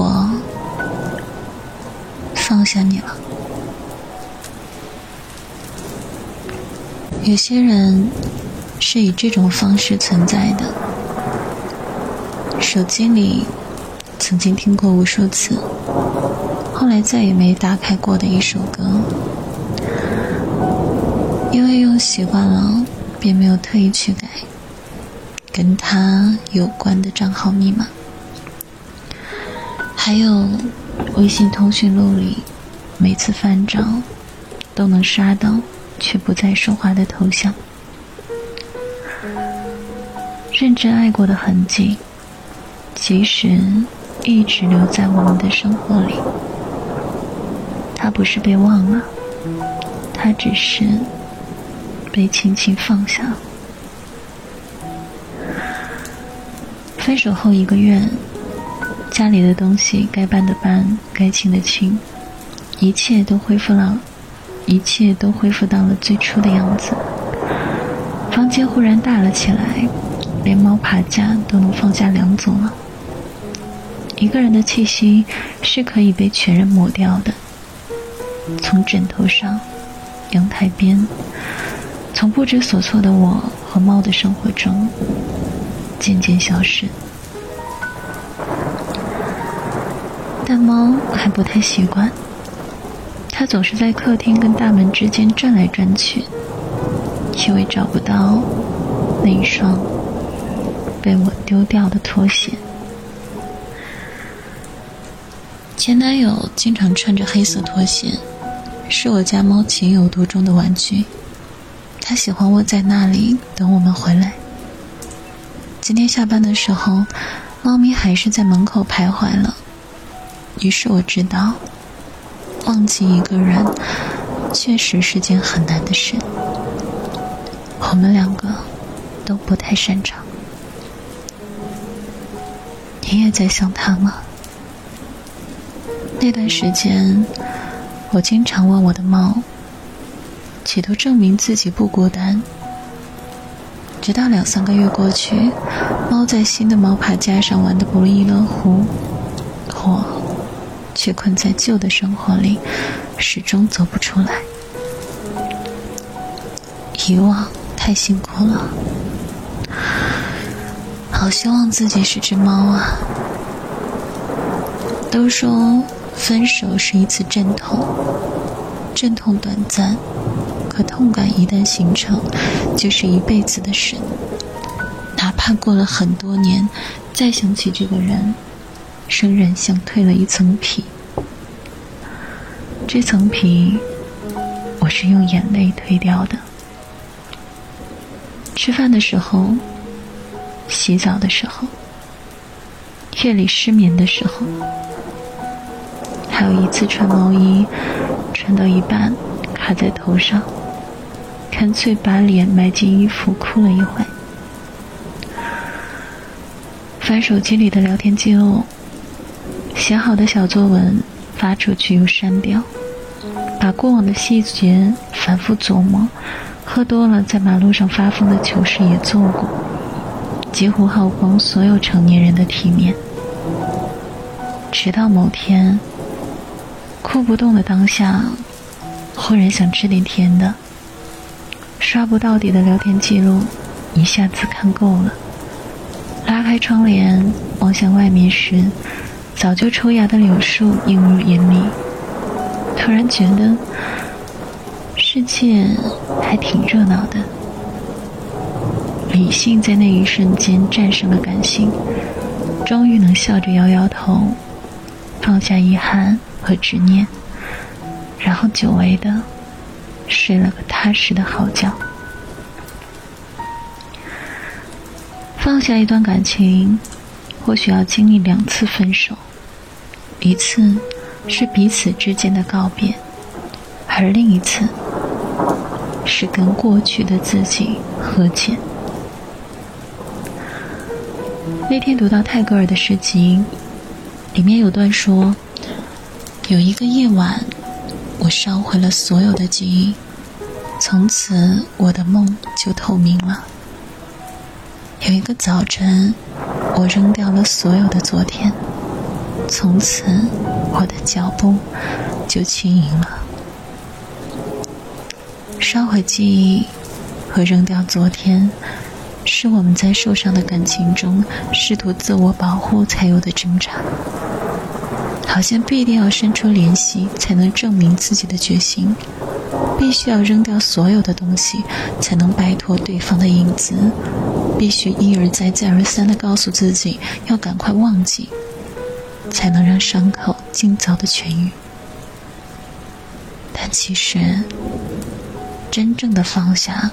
我放下你了。有些人是以这种方式存在的。手机里曾经听过无数次，后来再也没打开过的一首歌，因为用习惯了，便没有特意去改跟他有关的账号密码。还有微信通讯录里，每次翻找都能刷到却不再说话的头像，认真爱过的痕迹。其实一直留在我们的生活里，他不是被忘了，他只是被轻轻放下。分手后一个月，家里的东西该搬的搬，该清的清，一切都恢复了，一切都恢复到了最初的样子。房间忽然大了起来，连猫爬架都能放下两组了。一个人的气息是可以被全人抹掉的，从枕头上、阳台边，从不知所措的我和猫的生活中渐渐消失。但猫还不太习惯，它总是在客厅跟大门之间转来转去，因为找不到那一双被我丢掉的拖鞋。前男友经常穿着黑色拖鞋，是我家猫情有独钟的玩具。他喜欢窝在那里等我们回来。今天下班的时候，猫咪还是在门口徘徊了。于是我知道，忘记一个人确实是件很难的事。我们两个都不太擅长。你也在想他吗？那段时间，我经常问我的猫，企图证明自己不孤单。直到两三个月过去，猫在新的猫爬架上玩得不亦乐乎，我却困在旧的生活里，始终走不出来。遗忘太辛苦了，好希望自己是只猫啊！都说。分手是一次阵痛，阵痛短暂，可痛感一旦形成，就是一辈子的事。哪怕过了很多年，再想起这个人，生人像褪了一层皮。这层皮，我是用眼泪褪掉的。吃饭的时候，洗澡的时候，夜里失眠的时候。还有一次穿毛衣，穿到一半卡在头上，干脆把脸埋进衣服哭了一会。翻手机里的聊天记录，写好的小作文发出去又删掉，把过往的细节反复琢磨，喝多了在马路上发疯的糗事也做过，几乎耗光所有成年人的体面。直到某天。哭不动的当下，忽然想吃点甜的。刷不到底的聊天记录，一下子看够了。拉开窗帘望向外面时，早就抽芽的柳树映入眼里。突然觉得，世界还挺热闹的。理性在那一瞬间战胜了感性，终于能笑着摇摇头，放下遗憾。和执念，然后久违的睡了个踏实的好觉。放下一段感情，或许要经历两次分手，一次是彼此之间的告别，而另一次是跟过去的自己和解。那天读到泰戈尔的诗集，里面有段说。有一个夜晚，我烧毁了所有的记忆，从此我的梦就透明了。有一个早晨，我扔掉了所有的昨天，从此我的脚步就轻盈了。烧毁记忆和扔掉昨天，是我们在受伤的感情中试图自我保护才有的挣扎。好像必定要伸出联系才能证明自己的决心，必须要扔掉所有的东西才能摆脱对方的影子，必须一而再再而三的告诉自己要赶快忘记，才能让伤口尽早的痊愈。但其实，真正的放下，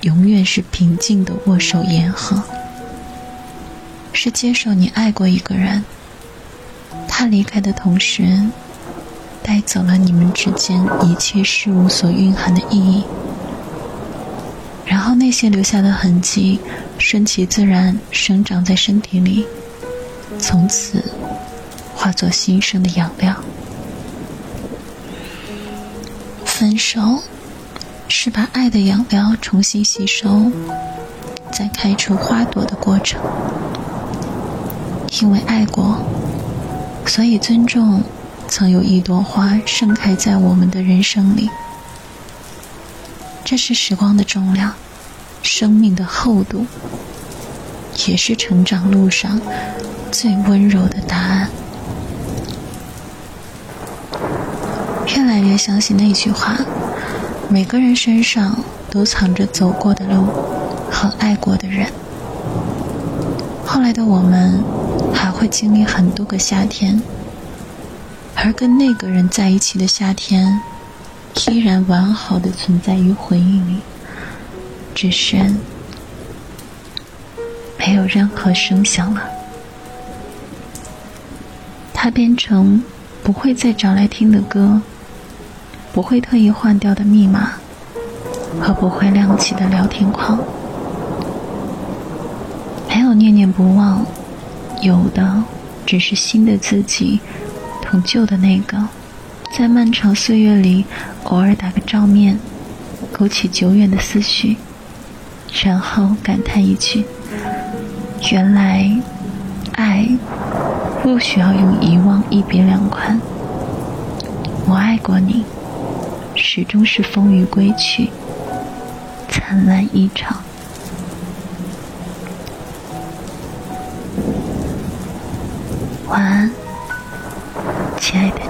永远是平静的握手言和，是接受你爱过一个人。他离开的同时，带走了你们之间一切事物所蕴含的意义。然后那些留下的痕迹，顺其自然生长在身体里，从此化作新生的养料。分手，是把爱的养料重新吸收，再开出花朵的过程。因为爱过。所以，尊重曾有一朵花盛开在我们的人生里。这是时光的重量，生命的厚度，也是成长路上最温柔的答案。越来越相信那句话：每个人身上都藏着走过的路和爱过的人。后来的我们。还会经历很多个夏天，而跟那个人在一起的夏天，依然完好的存在于回忆里，只是没有任何声响了。它变成不会再找来听的歌，不会特意换掉的密码，和不会亮起的聊天框，没有念念不忘。有的只是新的自己，同旧的那个，在漫长岁月里偶尔打个照面，勾起久远的思绪，然后感叹一句：“原来爱不需要用遗忘一别两宽。”我爱过你，始终是风雨归去，灿烂一场。晚安，亲爱的。